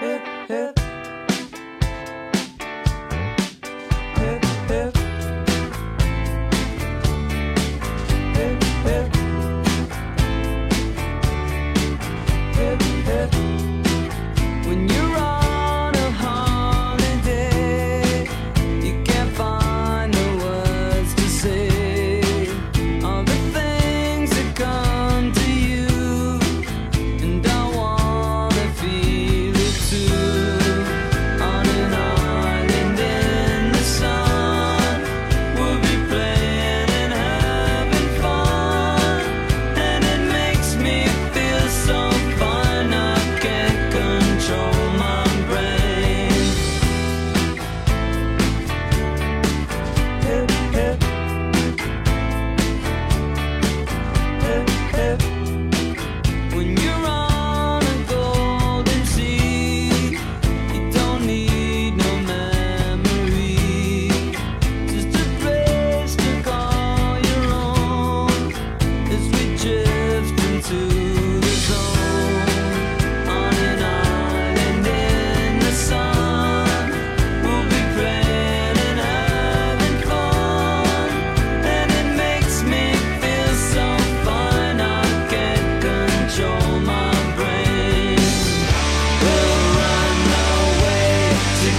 hip, hip.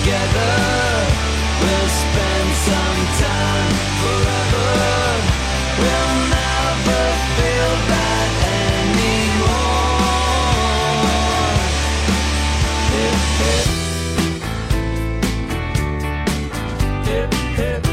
together. We'll spend some time forever. We'll never feel anymore. Hip hip.